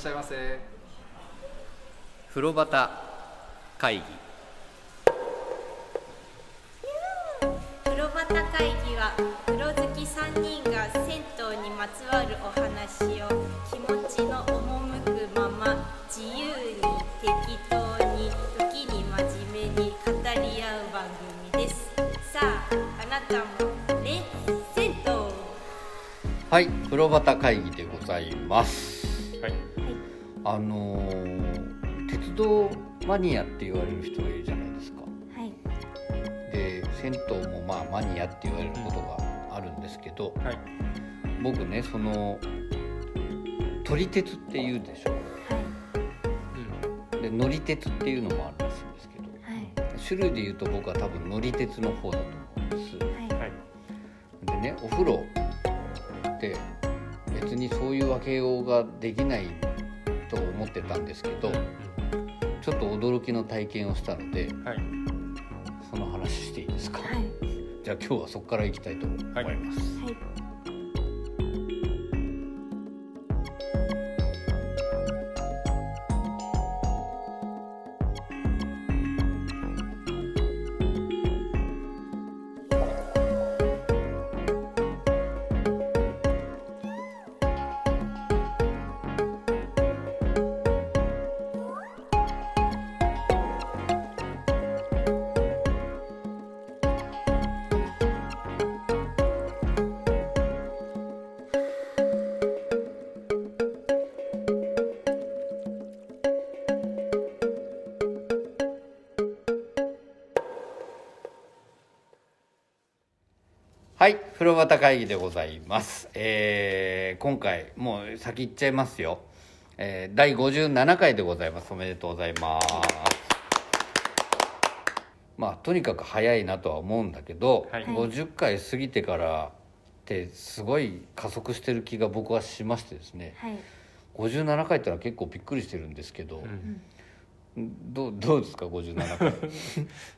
しゃいませ。風呂端会議。風呂端会議は風呂好き3人が銭湯にまつわるお話を気持ちの赴くまま自由に適当に時に真面目に語り合う番組です。さああなたもね銭湯はい風呂端会議でございます。はいあのー鉄道マニアって言われる人がいるじゃないですか。はい。で銭湯もまあマニアって言われることがあるんですけどはい。僕ねその撮り鉄って言うでしょ。はい。で乗り鉄っていうのもあるらしいんですけどはい。種類で言うと僕は多分乗り鉄の方だと思うんです。はい。はい。でねお風呂って別にそういう分けようができないと思ってたんですけどちょっと驚きの体験をしたのではい。その話していいですか、はい。じゃあ今日はそこから行きたいと思います、はいはい会議でございます、えー今回もう先行っちゃいますよ、えー第57回でございます。おめでとうございます。まあとにかく早いなとは思うんだけど、はい。50回過ぎてからってすごい加速してる気が僕はしましてですね。はい。57回ってのは結構びっくりしてるんですけど、うんどうどうですか57回。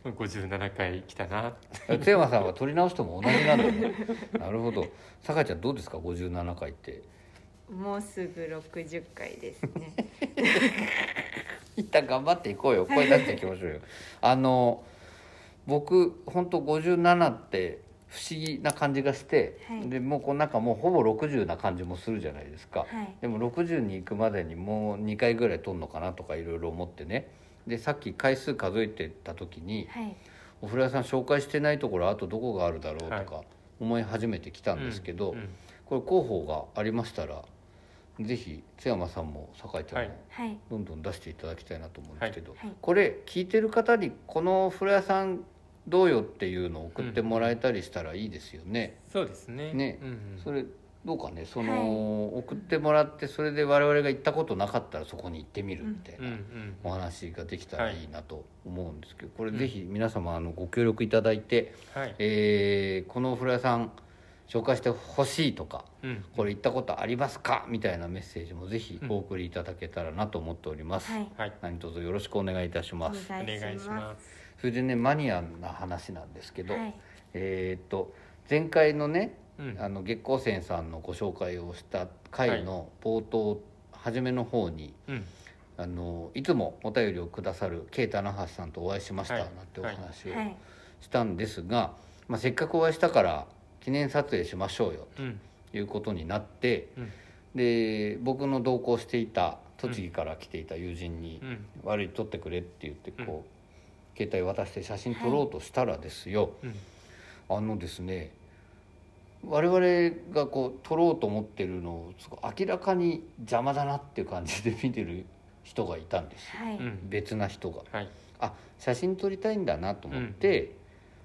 57回来たな。津山さんは取り直しても同じなんだね。なるほど。酒井ちゃんどうですか57回って。もうすぐ60回ですね。一旦頑張っていこうよ。声出していきましょうよ。あの僕本当57って不思議な感じがして、はい。でもうこの中もうほぼ60な感じもするじゃないですか、はい。でも60に行くまでにもう2回ぐらい取るのかなとかいろいろ思ってね。でさっき回数数えてた時にはい。お風呂屋さん紹介してないところあとどこがあるだろうとはい。か思い始めてきたんですけど、うん。うん。これ候補がありましたらぜひ津山さんも酒井ちゃんも、どんどん出していただきたいなと思うんですけど、これ聞いてる方にこの風呂屋さんどうよっていうのを送ってもらえたりしたらいいですよね。そうですね。ね。うんうん。それどうかね。その、送ってもらってそれで我々が行ったことなかったらそこに行ってみるみたいうんうなん。お話ができたらいいなと思うんですけど、これぜひ皆様あのご協力いただいて、はい。えーこのお風呂屋さん紹介してほしいとかうん。これ行ったことありますか？みたいなメッセージもぜひお送りいただけたらなと思っております、はい。はい。何卒よろしくお願いいたしおます。願お願いしますそれでねマニアな話なんですけど、すはい。えーっと前回のねうん。あの月光泉さんのご紹介をした回の冒頭、初めの方にうん。あのいつもお便りをくださる慶太那覇さんとお会いしましたはい。なんてお話をはい。したんですが、まあ、せっかくお会いしたから記念撮影しましょうようん。ということになって、うん。で僕の同行していた栃木から来ていた友人にうん「悪い撮ってくれ」って言ってこう、携帯渡して写真撮ろうとしたらですよ、うん。あのですね我々がこう撮ろうと思ってるのを明らかに邪魔だなっていう感じで見てる人がいたんですよ、はい。うん。別な人が。はい。あ写真撮りたいんだなと思って、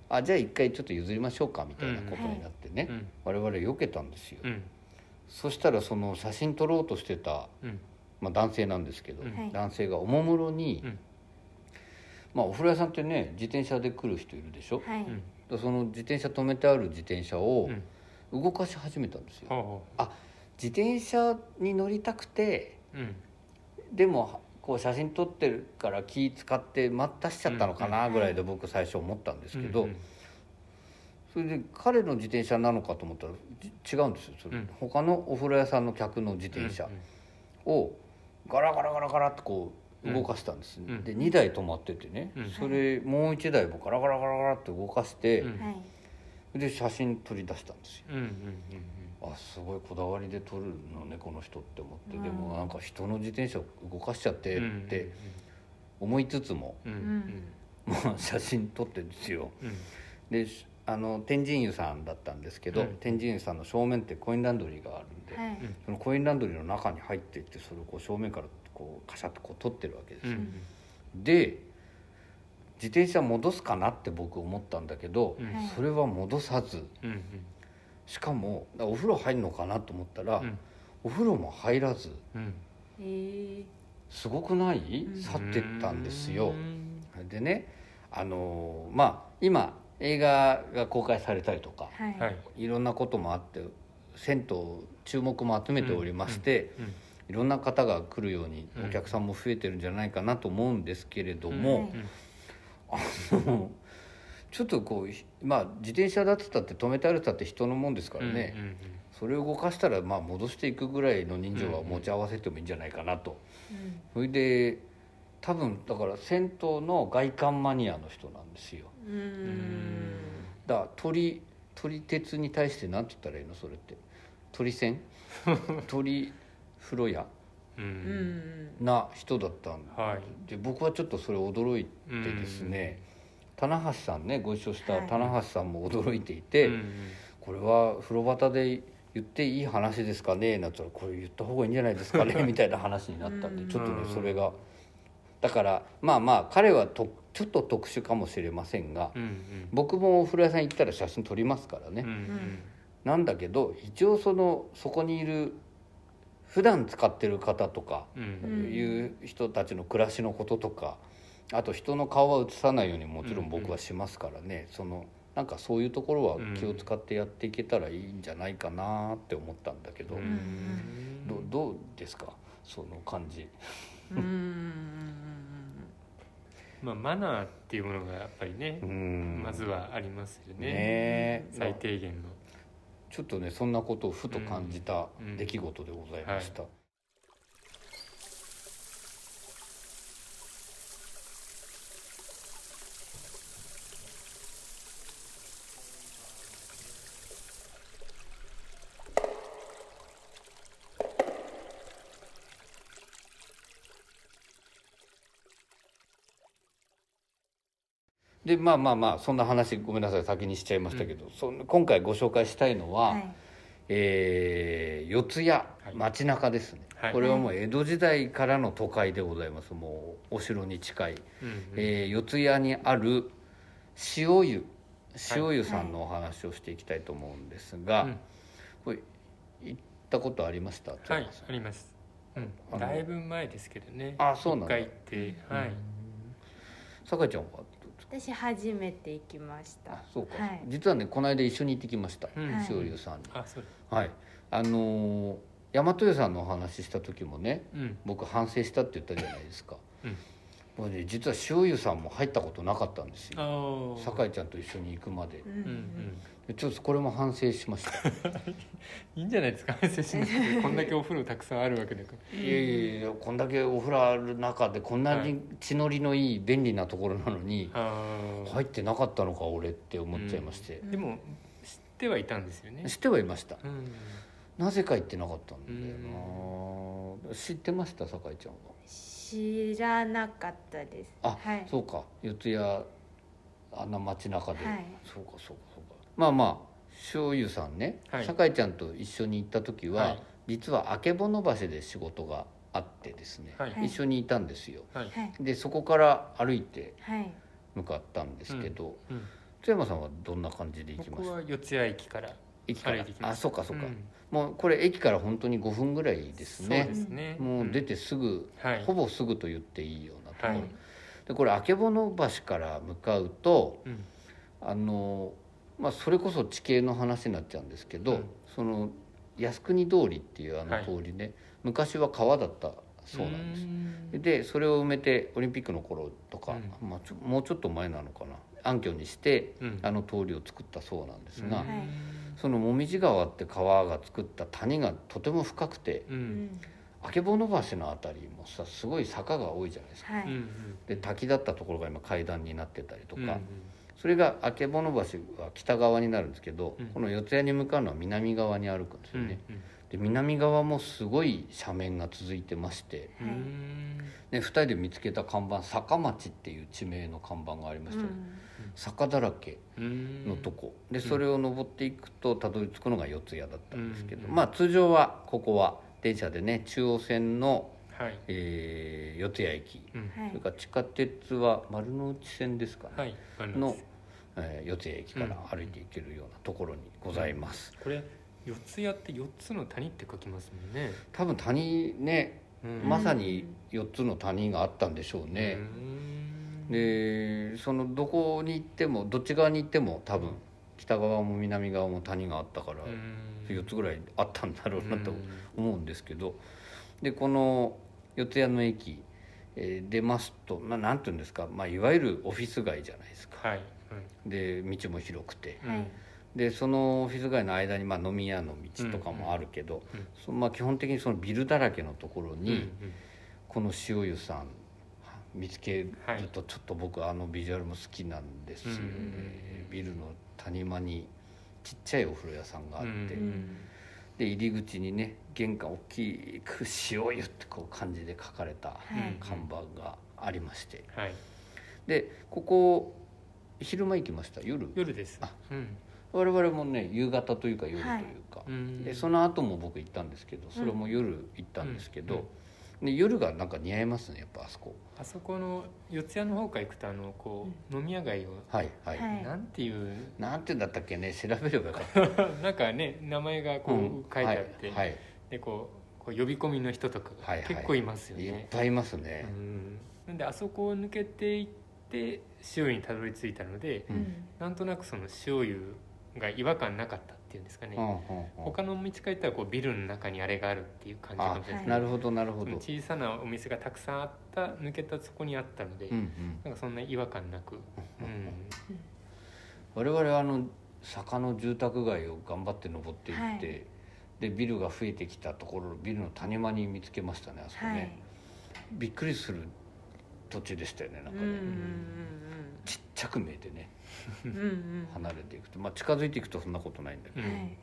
あじゃあ一回ちょっと譲りましょうかみたいなことになってね、うん。我々避けたんですよ、うん。そしたらその写真撮ろうとしてた、うん。まあ、男性なんですけど、うん。はい。男性がおもむろに、うんまあお風呂屋さんってね自転車で来る人いるでしょ、はい。その自転車止めてある自転車をうん。動かし始めたんですよ、ほあ自転車に乗りたくてううん。でもこう写真撮ってるから気使って待たしちゃったのかなぐらいで僕最初思ったんですけど、うんそれで彼の自転車なのかと思ったらじ違うんですよそれ、うん。他のお風呂屋さんの客の自転車をガラガラガラガラってこう動かしたんです、うん。で2台止まっててね、うん。それもう1台もガラガラガラガラって動かして、うん。はい。で写真撮り出したんですよ。うんうんうんあすごいこだわりで撮るのねこの人って思って、うん。でもなんか人の自転車動かしちゃってうんって思いつつも、うんうん。うん。もう写真撮ってるんですよ。うん。であの天神湯さんだったんですけど、うん。天神湯さんの正面ってコインランドリーがあるんで、はい。そのコインランドリーの中に入っていってそれをこう正面からこうカシャッとこう撮ってるわけですよ、うん。で自転車戻すかなって僕思ったんだけど、うん。はい。それは戻さず。うんうん。しかもお風呂入るのかなと思ったら、うん。お風呂も入らず。すごくない？ん。去ってったんですよ。うん。でねあのまあ今映画が公開されたりとかはい。はい。いろんなこともあって銭湯注目も集めておりまして、うんいろんな方が来るようにうん。お客さんも増えてるんじゃないかなと思うんですけれども、はいちょっとこうひまあ自転車だってたって止めてあるったって人のもんですからね、うんうんそれを動かしたらまあ戻していくぐらいの人数は持ち合わせてもいいんじゃないかなと、うん。それで多分だから銭湯の外観マニアの人なんですよ。だから鳥鳥鉄に対して何て言ったらいいの？それって。鳥線 鳥風呂屋な人だったんはい。で僕はちょっとそれ驚いてですね棚橋さんねご一緒したはい。棚橋さんも驚いていて、うんこれは風呂端で言っていい話ですかねなったらこれ言った方がいいんじゃないですかね みたいな話になったんでうん。ちょっとねうんそれがだからまあまあ彼はとちょっと特殊かもしれませんがうんうん。僕もお風呂屋さん行ったら写真撮りますからね、うんうん。なんだけど一応そのそこにいる普段使ってる方とかいう人たちの暮らしのこととかあと人の顔は映さないようにもちろん僕はしますからね、そのなんかそういうところは気を使ってやっていけたらいいんじゃないかなって思ったんだけど、うんどどうですか？その感じ。うん まあマナーっていうものがやっぱりねうん。まずはありますよね。ね。え最低限のちょっとねそんなことをふと感じたうん。出来事でございました、でまあまあまあそんな話ごめんなさい先にしちゃいましたけど、そん今回ご紹介したいのは、はい。えー四谷街中ですね、はい。これはもう江戸時代からの都会でございます。もうお城に近い、うんうん。えー四谷にある塩湯。塩湯さんのお話をしていきたいと思うんですが、うん。これ行ったことありました？はいあります。うん。だいぶ前ですけどね。あそうなんだ。一回行ってはい。酒井ちゃんは？私初めて行きました。あそうか、はい。実はねこの間一緒に行ってきました、うん。はい塩湯さんに。あそう。はい。あのー大和屋さんのお話しした時もねうん。僕反省したって言ったじゃないですか、うん。もうね実は塩湯さんも入ったことなかったんですよ。ああ酒井ちゃんと一緒に行くまで。うんうんうん。でちょっとこれも反省しました。いいんじゃないですか？反省しなくて。こんだけお風呂たくさんあるわけだから。いやいやいやこんだけお風呂ある中でこんなに血のりのいい便利なところなのにああ入ってなかったのか俺って思っちゃいまして、でも知ってはいたんですよね。知ってはいました。うん。なぜか行ってなかったんだよな。知ってました？酒井ちゃんは。知らなかったです。あ、はい。そうか。四谷あんな街中で、はい。そうかそうかまあまあ醤油さんね、はい。酒井ちゃんと一緒に行った時は、はい。実はあけぼの橋で仕事があってですね、はい。一緒にいたんですよ。でそこから歩いてはい。向かったんですけど、うん。津山さんはどんな感じで行きました？四谷駅から駅から？歩いてきました。あそうかそうか、ん。もうこれ駅から本当に5分ぐらいですね。もう出てすぐ、はい。ほぼすぐと言っていいようなところ、はい。でこれあけぼの橋から向かうとうん。あのまあそれこそ地形の話になっちゃうんですけど、うん。その靖国通りっていうあのはい。通りね、昔は川だったそうなんです。ん。でそれを埋めてオリンピックの頃とか、うまあ、もうちょっと前なのかな。暗渠にしてうん。あの通りを作ったそうなんですが、うん。その紅葉川って川が作った谷がとても深くて曙橋のあたりもさすごい坂が多いじゃないですか。はいで滝だったところが今階段になってたりとか、うんうんそれが曙橋は北側になるんですけど、うん。この四谷に向かうのは南側に歩くんですよね、うんで南側もすごい斜面が続いてましてうんうんで2人で見つけた看板坂町っていう地名の看板がありましたよ、坂だらけうんのとこ。でそれを登っていくとたどり着くのが四谷だったんですけど、うん。まあ通常はここは電車でね中央線の、はい。えー四谷駅、うん。はい。それから地下鉄は丸の内線ですかね、はい。あの、えー四谷駅から歩いていけるようなところにございます、これ四つ谷って四つの谷って書きますもんね。多分谷ねうん。まさに4つの谷があったんでしょうね、うん。でそのどこに行ってもどっち側に行っても多分北側も南側も谷があったからうん。4つぐらいあったんだろうなとうん。思うんですけど。でこの四谷の駅、えー出ますとななんていうんですか、まあ、いわゆるオフィス街じゃないですか。はいで道も広くて。でそのオフィス街の間にまあ飲み屋の道とかもあるけど、うんうん。そまあ、基本的にそのビルだらけのところに、うんうん。この塩湯さん見つけるとちょっと僕あのビジュアルも好きなんですよね、うん。ビルの谷間にちっちゃいお風呂屋さんがあって、うんで入り口にね玄関大きく「塩湯」ってこう漢字で書かれたはい。看板がありまして。はい。でここ昼間行きました？夜？夜です。あ。うん。我々もね夕方というか夜というか、うん。でその後も僕行ったんですけどそれも夜行ったんですけど、うんで夜がなんか似合いますねやっぱあそこ。あそこの四谷の方から行くとあのこう飲み屋街をはいはい、はい。なんていうなんてだったっけね調べればよかった。なんかね名前がこううん。書いてあってはい、でこうこう呼び込みの人とかはいはい。が結構いますよいっねぱいいますね。う、ん。なんであそこを抜けていって塩湯にたどり着いたのでうん。なんとなくその塩湯が違和感なかったっていうんですかね。うんうんうん。他の道から行ったらこうビルの中にあれがあるっていう感じかもしれない。ですなるほどなるほど、小さなお店がたくさんあった抜けたそこにあったので、うんうん、なんかそんな違和感なく、うん我々はあの坂の住宅街を頑張って登っていって、はい。でビルが増えてきたところビルの谷間に見つけましたねあそこね、はい。びっくりする土地でしたよねなんかね、うんうん。ちっちゃく見えてね離れていくと。まあ近づいていくとそんなことないんだけど、うん。はい。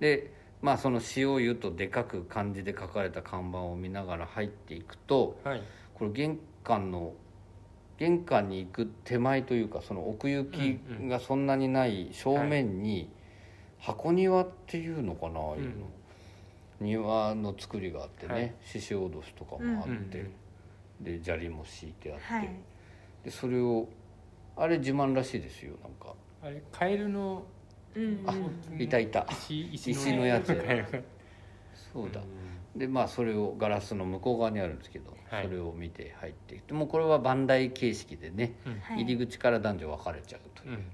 でまあその塩湯とでかく漢字で書かれた看板を見ながら入っていくとはい。これ玄関の玄関に行く手前というかその奥行きがそんなにない正面に箱庭っていうのかな、ああいうの。庭の作りがあってはい。ね獅子おどしとかもあって、うんうん。で砂利も敷いてあって、はい。でそれをあれ自慢らしいですよなんか。あれカエルのうん。あうん。いたいた。石石石のやつカエルがそうだ、でまあそれをガラスの向こう側にあるんですけど、はい。それを見て入っていってもうこれは番台形式でね、入り口から男女分かれちゃうという、うん。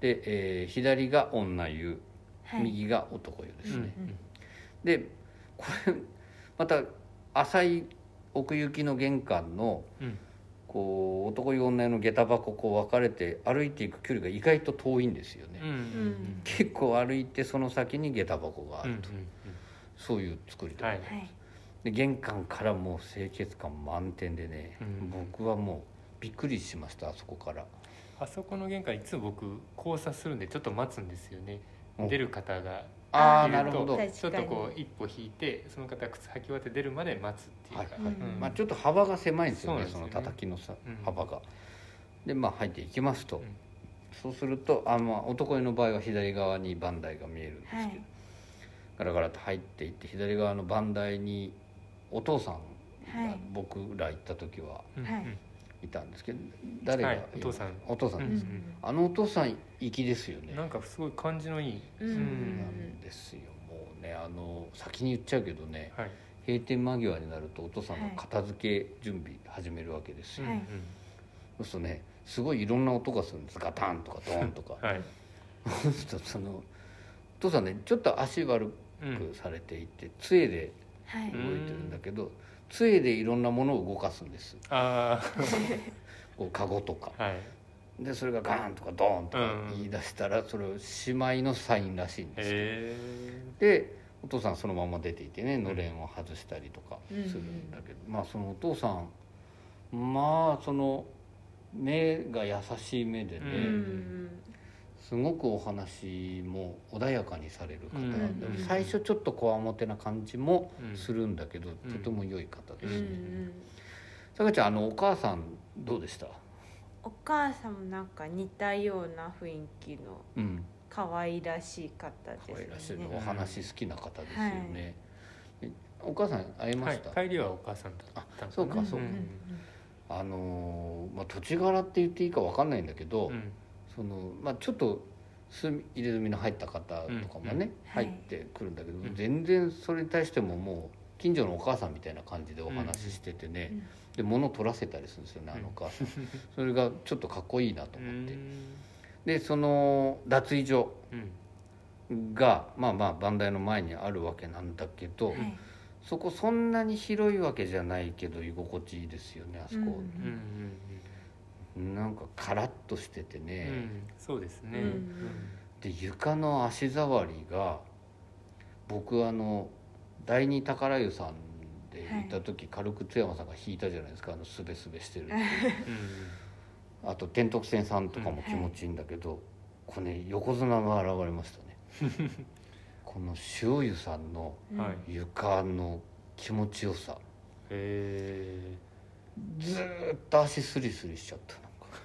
で、えー左が女湯、はい。右が男湯ですね、うん。でこれまた浅い奥行きの玄関のうんこう男湯女湯の下駄箱こう分かれて歩いていく距離が意外と遠いんですよね、うん。うん結構歩いてその先に下駄箱があうんうんると、そういう作りで,、はい。はい。で玄関からもう清潔感満点でね、うん。僕はもうびっくりしましたあそこから。あそこの玄関いつも僕交差するんでちょっと待つんですよね。お。出る方があなるほど、ちょっとこう一歩引いてその方が靴履き終わって出るまで待つっていう。か、はいうん。まあ、ちょっと幅が狭いんですよねそのそうなんですよね。叩きのさうん。幅が。でまあ入っていきますと、うん。そうするとあ、まあ、男湯の場合は左側に番台が見えるんですけど、はい。ガラガラと入っていって左側の番台にお父さんがはい。僕ら行った時はいいたんですけど誰が、はいお父さん。お父さんです、うん。あのお父さん粋ですよね。なん。かすごい感じのいい、うんなんですよ。もうねあの先に言っちゃうけどねはい。閉店間際になるとお父さんが片付け準備始めるわけですよ、はい。そうするとねすごいいろんな音がするんです。ガタンとかドーンとかはい。そうするとそのお父さんねちょっと足悪うんくされていて杖ではい。動いてるんだけど杖でいろんなものを動かすんです。あ こうカゴとか。あはい。でそれがガーンとかドーンとかうん。言い出したらそれをしまいのサインらしいんですでお父さんそのまま出ていてねのれんを外したりとかするんだけど、まあそのお父さんまあその目が優しい目でね、うんうんすごくお話も穏やかにされる方、うんでも最初ちょっとこわもてな感じもうんするんだけど、うん。とても良い方でうんうすね。ん。さかちゃんあのお母さんどうでした？お母さんもなんか似たような雰囲気のうん、可愛らしい方可愛らしいですよねお話好きな方ですよね。えお母さん会えまはした？い。帰りはお母さんと行ったのそうかそうか。ん。あのーまあ土地柄って言っていいかわかんないんだけど、うんそのまあちょっと住み入れ墨の入った方とかもね、入ってくるんだけど、うん。全然それに対してももう近所のお母さんみたいな感じでお話ししててね、うん。で物取らせたりするんですよねあのお母さん、それがちょっとかっこいいなとう思って、ん。でその脱衣所うん。がまあまあ番台の前にあるわけなんだけど、はい。そこそんなに広いわけじゃないけど居心地いいですよねあそこ、うんうんうんなんかカラッとしててね、うんそうですね。うんで床の足触りが僕あの第二宝湯さんで行った時、軽く津山さんが弾いたじゃないですか。あのすべすべしてるっていう。うん。あと天徳線さんとかも気持ちいいんだけど、これね横綱が現れましたね。この塩湯さんの床の気持ちよさ。へずーっと足スリスリしちゃった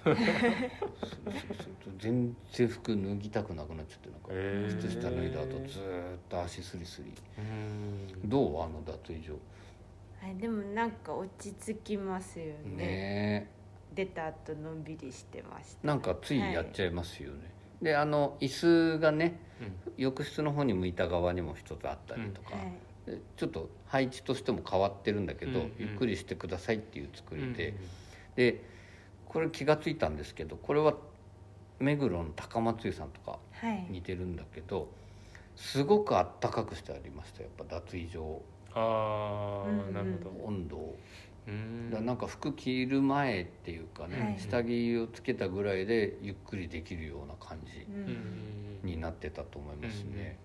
そうそうそう全然服脱ぎたくなくなっちゃってなんか靴下脱いだ後ずーっと足スリスリ。えうん。どう？あの脱衣所。はいでもなんか落ち着きますよね。ね。出た後のんびりしてました。えなんかついやっちゃいますよね、であの椅子がね浴室の方に向いた側にも一つあったりとか、はい。でちょっと配置としても変わってるんだけど、うんうん。ゆっくりしてくださいっていう作うんりで、でこれ気が付いたんですけどこれは目黒の高松湯さんとかはい。似てるんだけどすごくあったかくしてありましたやっぱ脱衣所ああなるほど。温度を。うん。だからなんか服着る前っていうかね、はい。下着をつけたぐらいでゆっくりできるような感じになってたと思いますね。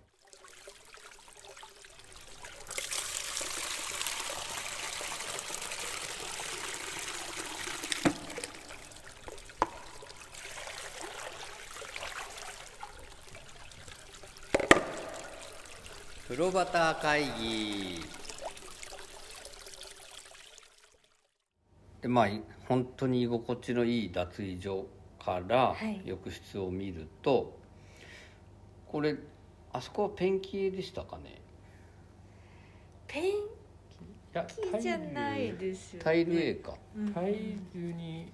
風呂端会議。でまあい本当に居心地のいい脱衣所からはい。浴室を見ると、これあそこはペンキ絵でしたかね？ペンいやキじゃないですよね。タイル絵か。うん。タイルに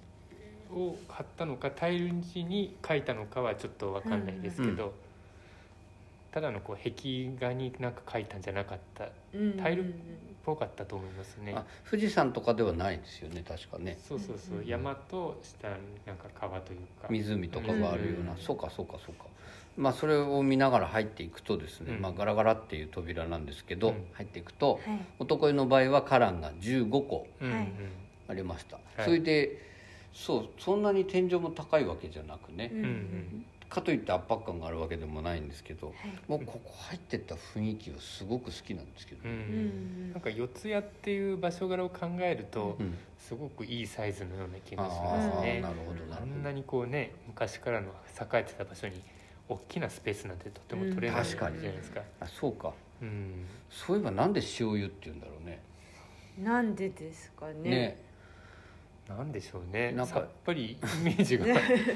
を貼ったのかタイル地に描いたのかはちょっとわかんないですけど、うんただのこう壁画になんか描いたんじゃなかったっうんタイルぽかったと思いますね。あ富士山とかではないですよね確かね。そうそうそう、うん山と下になんか川というか。湖とかがあるような、うんそうかそうかそうか。まあそれを見ながら入っていくとですね、うん。まあ、ガラガラっていう扉なんですけど、うん。入っていくと、はい。男湯の場合は花壇が15個ありました、い。それでそうそんなに天井も高いわけじゃなくね、かといって圧迫感があるわけでもないんですけどはい。もうここ入ってった雰囲気はすごく好きなんですけどうん、うね、うん。んなんか四谷っていう場所柄を考えると、うん。すごくいいサイズのような気あがしますあねなるほどなあるほど。んなにこうね昔からの栄えてた場所に大きなスペースなんてとても取れないじゃないですか、あそうか。うん、そういえばなんで塩湯って言うんだろうね。なんでですかね。ねなんでしょうね。なんか。さっぱりイメージが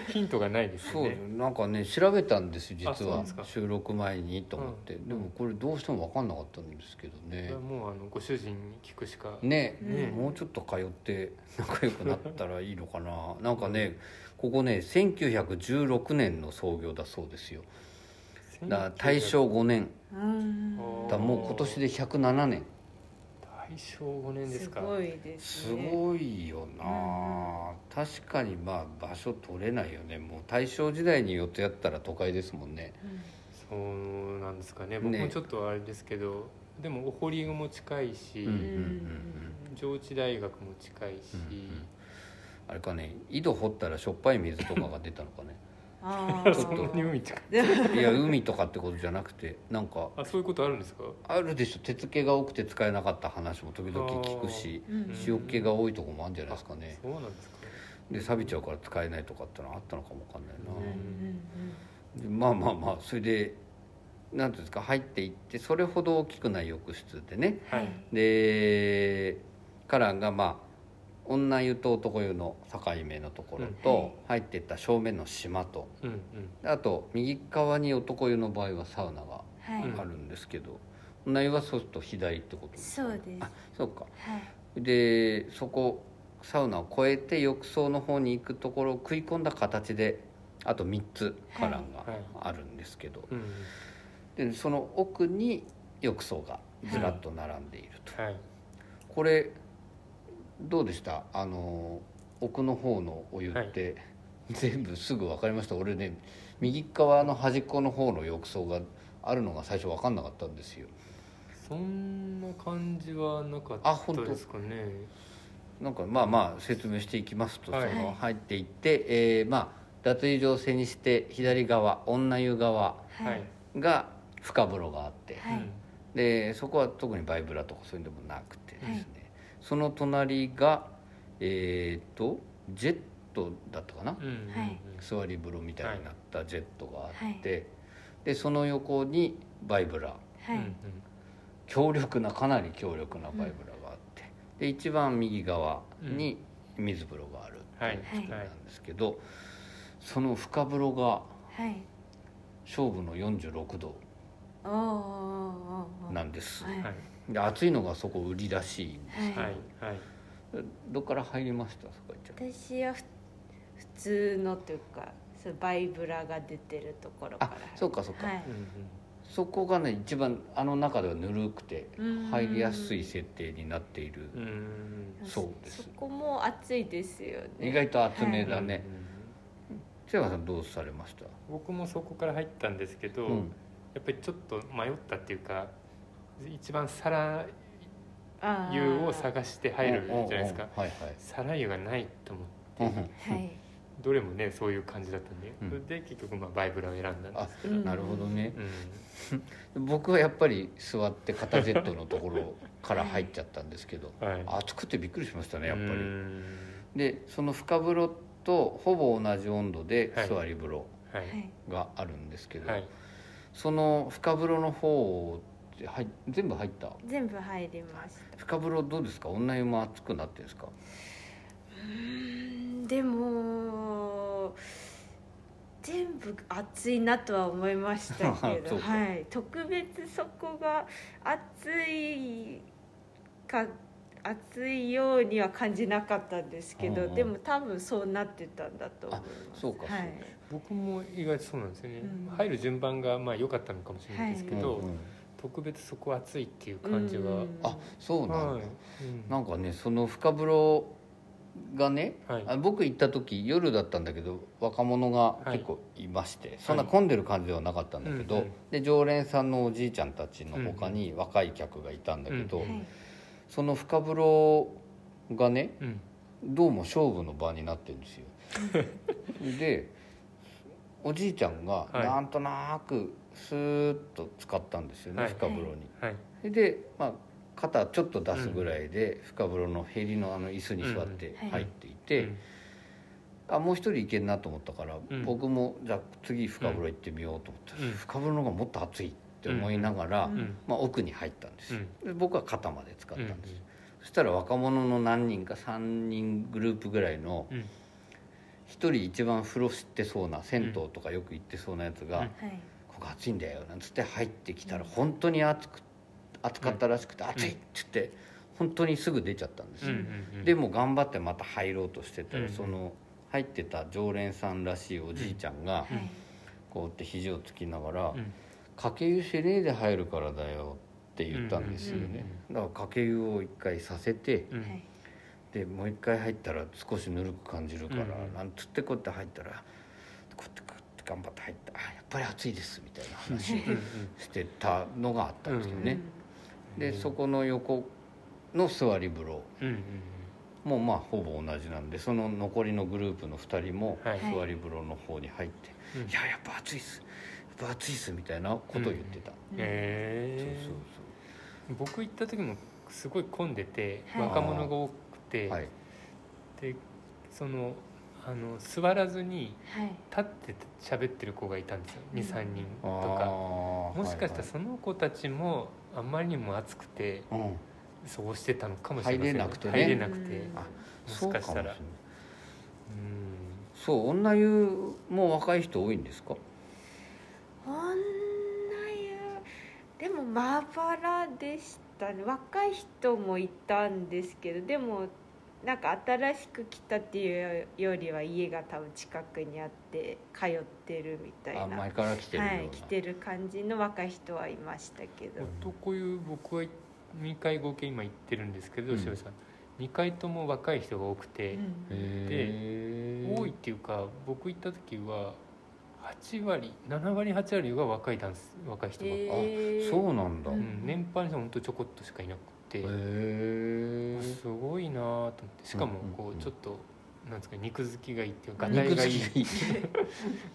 ヒントがないですそうねなんかね調べたんです実は。あそうですか。収録前にと思って、うん。でもこれどうしても分かんなかったんですけどこれねはもうあのご主人に聞くしか。ね。ね。もうちょっと通って 仲良くなったらいいのかな。なんかねここね1916年の創業だそうですよ。だから大正5年。うん。だからもう今年で107年大正5年ですか。すごいですすねごいよな、確かにまあ場所取れないよね。もう大正時代に予定やったら都会ですもんね。そうなんですかね。ね。僕もちょっとあれですけど、でもお堀も近いし、うんうんうん上智大学も近いし、うんうん。あれかね井戸掘ったらしょっぱい水とかが出たのかねそんなに海近い いや海とかってことじゃなくてなんかあそういうことあるんですか？あるでしょ。手付けが多くて使えなかった話も時々聞くしうん。塩気が多いとこもあるんじゃないですかね。そうなんですか。で錆びちゃうから使えないとかってのあったのかもわかんないな、まあまあまあそれでなんていうんですか入っていってそれほど大きくない浴室でね。はい。でカランがまあ女湯と男湯の境目のところと、入っていった正面の島と。うんうん。あと右側に男湯の場合はサウナがあるんですけど、女湯はそうすると左ってことですか？そうです。あそうか。はい。でそこサウナを越えて浴槽の方に行くところを食い込んだ形であと3つ花壇がはい。あるんですけど、うんでその奥に浴槽がずらっと並んでいると、はい。これどうでした？あの奥の方のお湯って、全部すぐ分かりました？俺ね右側の端っこの方の浴槽があるのが最初分かんなかったんですよ。そんな感じはなかっあ本当たですかね。なんかまあまあ説明していきますと、はい。その入っていって、えーまあ脱衣所を背にして左側女湯側はい。はいが深風呂があって、はい。うんでそこは特にバイブラとかそういうのもなくてですね、その隣がえっ、とジェットだったかな、うんうんはい。座り風呂みたいになったジェットがあって、でその横にバイブラはい。うんうん強力なかなり強力なバイブラがあって、で一番右側に水風呂があるっていう作りなんですけど、その深風呂がはい。勝負の46度なんです、はい。はいで暑いのがそこ売りらしいんですはい。はいはい。どっから入りました？そこ行っちゃ私はふ普通のというかそのバイブラが出てるところかあらそうかそうか、はい。そこがね一番あの中ではぬるくてうん。入りやすい設定になっている。うそうです。そこも暑いですよね。意外と厚めだね。うん瀬山さんどうされました？僕もそこから入ったんですけど、うん。やっぱりちょっと迷ったっていうか一番皿あー湯を探して入るじゃないですか。うんうんうん。はい皿湯がないと思って。はい。どれもねそういう感じだったんで、うん。それで結局まあバイブラを選んだんです。けど、うんなるほどね。うん。僕はやっぱり座って肩ジェットのところから入っちゃったんですけどはい。暑くてびっくりしましたねやっぱり。うん。でその深風呂とほぼ同じ温度ではい。座り風呂はい。はい。があるんですけど、はい。その深風呂の方って入全部入った？全部入りました。深風呂どうですか？女湯も熱くなってるんですか？うーんでも全部暑いなとは思いましたけど はい。特別そこが暑いか暑いようには感じなかったんですけどうんうん。でも多分そうなってたんだと思います。そうかそうか。はい僕も意外とそうなんですよね、うん。入る順番がまあ良かったのかもしれないですけど、うんうん特別そこ暑いっていう感じは、うん。あそうなんだ、はい、うん。なんかねその深風呂がね、はい。あ僕行った時夜だったんだけど若者が結構いまして、そんな混んでる感じではなかったんだけど、うんうん。で常連さんのおじいちゃんたちの他に若い客がいたんだけど、うんはいその深風呂がねうん。どうも勝負の場になってるんですよ。でおじいちゃんがはい。なんとなくスーッと使ったんですよね、はい。深風呂に。はい。で、まあ、肩ちょっと出すぐらいで深風呂のへりのあの椅子に座ってうん。入っていて、うん。あもう一人行けんなと思ったから、うん。僕もじゃあ次深風呂行ってみようと思ったら、うん。深風呂の方がもっと暑いって思いながら、まあ、奥に入ったんです。よ、うん。で僕は肩まで使ったんです、うん。そしたら若者の何人か3人グループぐらいのうん。一人一番風呂知ってそうな銭湯とかよく行ってそうなやつが「うん。はいここ暑いんだよ」なんつって入ってきたら本当に暑く暑かったらしくて「暑い!」っつって本当にすぐ出ちゃったんですよ、でも頑張ってまた入ろうとしてたら、うんその入ってた常連さんらしいおじいちゃんがはい。こうやって肘をつきながらうん「かけ湯しねえで入るからだよ」って言ったんですよね、だからかけ湯を一回させてでもう一回入ったら少しぬるく感じるから、うんなんつってこうやって入ったらこうやってこうやって頑張って入った「あぱり暑いです」みたいな話をしてたのがあったんですよね、うんでそこの横の座り風呂。もうまあほぼ同じなんでその残りのグループの2人もはい。座り風呂の方に入って「うん。いややっぱ暑いっす。やっぱ暑いっす」みたいなことを言ってた、へそうえ僕行った時もすごい混んでて、はい。若者が多くて、はい。でそのあの座らずにはい。立って喋ってる子がいたんですよ。うん。23人あとか。ー。もしかしたらその子たちもあまりにも暑くてはいはいうん。そうしてたのかもしれません入れなくてね。入れなくて。もそうかもしかしたらそう女湯も若い人多いんですか？女湯でもまばらでしたね。若い人もいたんですけどでもなんか新しく来たっていうよりは家が多分近くにあって通ってるみたいなあ前から来てるような、はい来てる感じの若い人はいましたけど。男湯僕は2回合計今行ってるんですけどうん。塩、さん。2回とも若い人が多くて、へー。多いっていうか僕行った時は8割7割8割が若いダンス若い人が、へーそうなんだ、へうん、年配の人は本当ちょこっとしかいなくて、えすごいなと思って。しかもこうちょっとなんですか肉付きがいいっていうかうんがたい。がい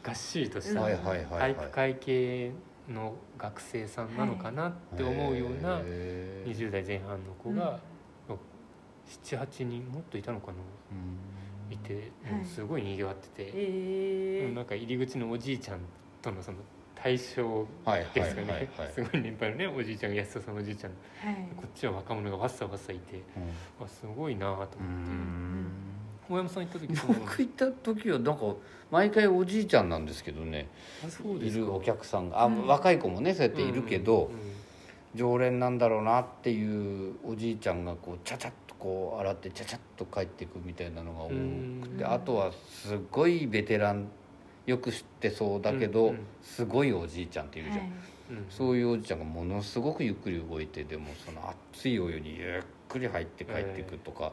がっしりとした体育会系の学生さんなのかなって思うようなへー。20代前半の子が78人もっといたのかな。うん。い。てすごい賑わってて、えなんか入り口のおじいちゃんとのその対象はいはいはいですよね、はい。すごい年配のねおじいちゃんが安田さんのおじいちゃん。はい。こっちは若者がわっさわっさいてうん。あすごいなと思って。うん。大山さん行った時僕行った時はなんか毎回おじいちゃんなんですけどね。いるお客さんが。あ、うん。若い子もねそうやっているけど、うんうん常連なんだろうなっていうおじいちゃんがこうちゃちゃっとこう洗ってちゃちゃっと帰っていくみたいなのが多くてうん。あとはすごいベテランよく知ってそうだけど、うんうん。すごいおじいちゃんっているじゃん、はい。うん。そういうおじいちゃんがものすごくゆっくり動いてでもその熱いお湯にゆっくり入って帰っていくとか、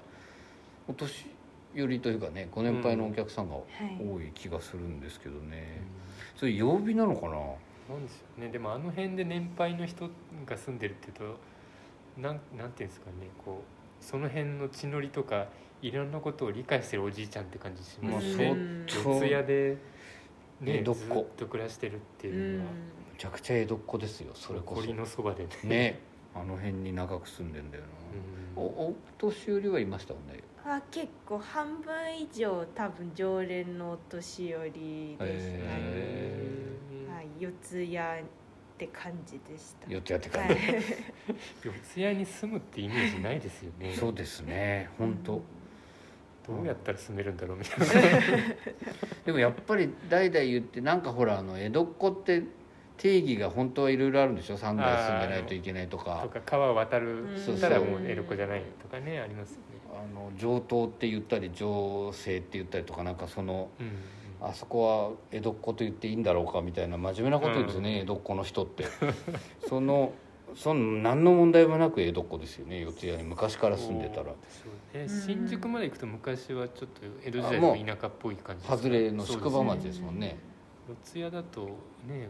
お年寄りというかねご年配のお客さんがはい多い気がするんですけどね、それ曜日なのかな？なんですよね。でもあの辺で年配の人が住んでるっていうとなんなんていうんですかね。こうその辺の血のりとかいろんなことを理解してるおじいちゃんって感じしますまあねうんそう四谷で、ね、江戸っ子。ずっと暮らしてるっていうのは。むちゃくちゃ江戸っ子ですよそれこそ。堀のそばでね。ねあの辺に長く住んでんだよな、うん。おお年寄りはいましたもんね。は結構半分以上多分常連のお年寄りでしたね、へはい、四谷って感じでした。四谷って感はい。じ、四谷に住むってイメージないですよね。そうですね。本当、どうやったら住めるんだろうみたいな。でもやっぱり代々言ってなんかほらあの江戸っ子って定義が本当はいろいろあるんでしょ？3代住んでないといけないとか。とか川を渡るうん。たらもう江戸っ子じゃないとかねありますよね。あの上等って言ったり上世って言ったりとかなんかそのうん。あそこは江戸っ子と言っていいんだろうかみたいな真面目なこと言うんですよね、うん。江戸っ子の人って。そのその何の問題もなく江戸っ子ですよね。四谷に昔から住んでたら。ねうん新宿まで行くと昔はちょっと江戸時代の田舎っぽい感じ外れの宿場町ですもんね。四谷だとね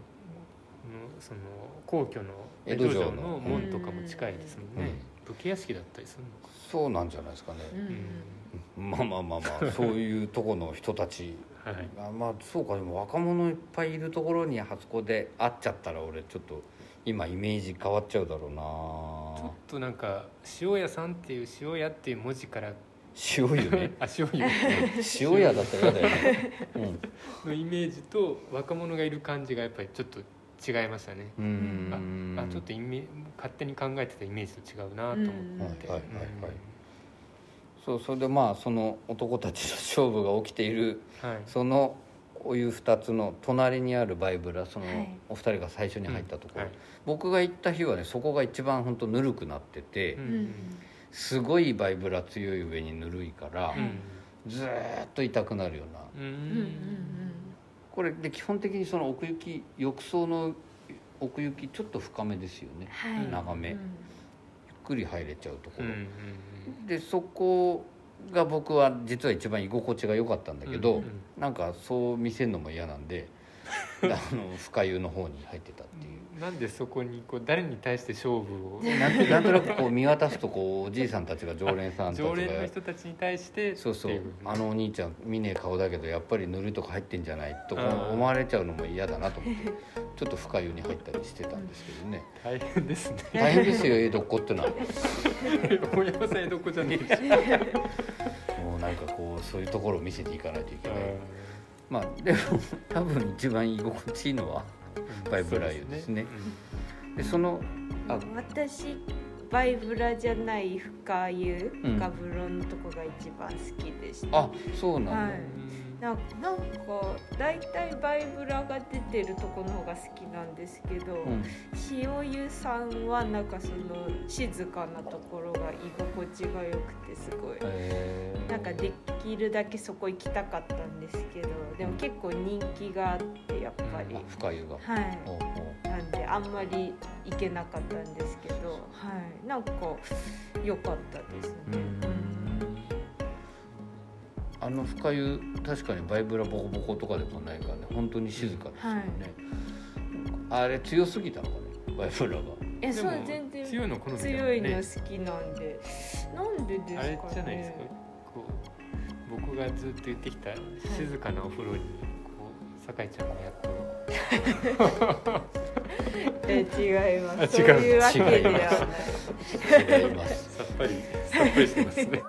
のその皇居の江戸城の。門とかも近いですもんね、武家屋敷だったりするのか。そうなんじゃないですかね、うん。まあまあまあまあ そういうとこの人たち。はい。あまあそうか。でも若者いっぱいいるところにあそこで会っちゃったら俺ちょっと今イメージ変わっちゃうだろうな。ちょっとなんか塩屋さんっていう塩屋っていう文字から塩湯ね。あ塩湯。塩屋だったら嫌だよね。のイメージと若者がいる感じがやっぱりちょっと違いましたね。うん。うーんあちょっとイメ勝手に考えてたイメージと違うなと思って、はいはいはいはい。そうそれでまあその男たちの勝負が起きているうんはい。そのお湯2つの隣にあるバイブラそのはい。お二人が最初に入ったところ、はい。僕が行った日はねそこが一番本当ぬるくなってて、ううん。んすごいバイブラ強い上にぬるいから、はいずーっと痛くなるような。うん。うんうんこれで基本的にその奥行き浴槽の奥行きちょっと深めですよね。はい。長め。うん。ゆっくり入れちゃうところ、うんうん。でそこが僕は実は一番居心地が良かったんだけど、うん。うんなんかそう見せるのも嫌なんであの深湯の方に入ってたっていう。なんでそこにこう誰に対して勝負を？なんとなくこう見渡すとこうおじいさんたちが常連さんたちが常連の人たちに対してそうそう。あのお兄ちゃん見ねえ顔だけどやっぱり塗るとか入ってんじゃないとか思われちゃうのも嫌だなと思ってちょっと深湯に入ったりしてたんですけどね。大変ですね。大変ですよ江戸っ子ってのは。大山さん江戸っ子じゃねえでし。ょもうなんかこうそういうところを見せていかないといけない。まあでも多分一番居心地いいのはうんバイブラ湯ですね。うん。でそのあ私バイブラじゃない深湯うん深風呂のとこが一番好きでした、あそうなんだ、はいなんなんか大体バイブラが出てるとこの方が好きなんですけど、うん。塩湯さんはなんかその静かなところが居心地が良くてすごいなんかできるだけそこ行きたかったんですけどでも結構人気があってやっぱり、あ深湯が。はい。なんであんまり行けなかったんですけどはい。なんか良かったですねあの深湯確かにバイブラボコボコとかでもないからね。本当に静かですよね、あれ強すぎたのかねバイブラが。えそう全然。強いの好みだもんね。強いの好きなんで。なんでですかね。あれじゃないですか。こう僕がずっと言ってきた静かなお風呂にこう酒井ちゃんがやっとえ違います。あ違う。そういうわけではない。違います。さっぱりさっぱりしてますね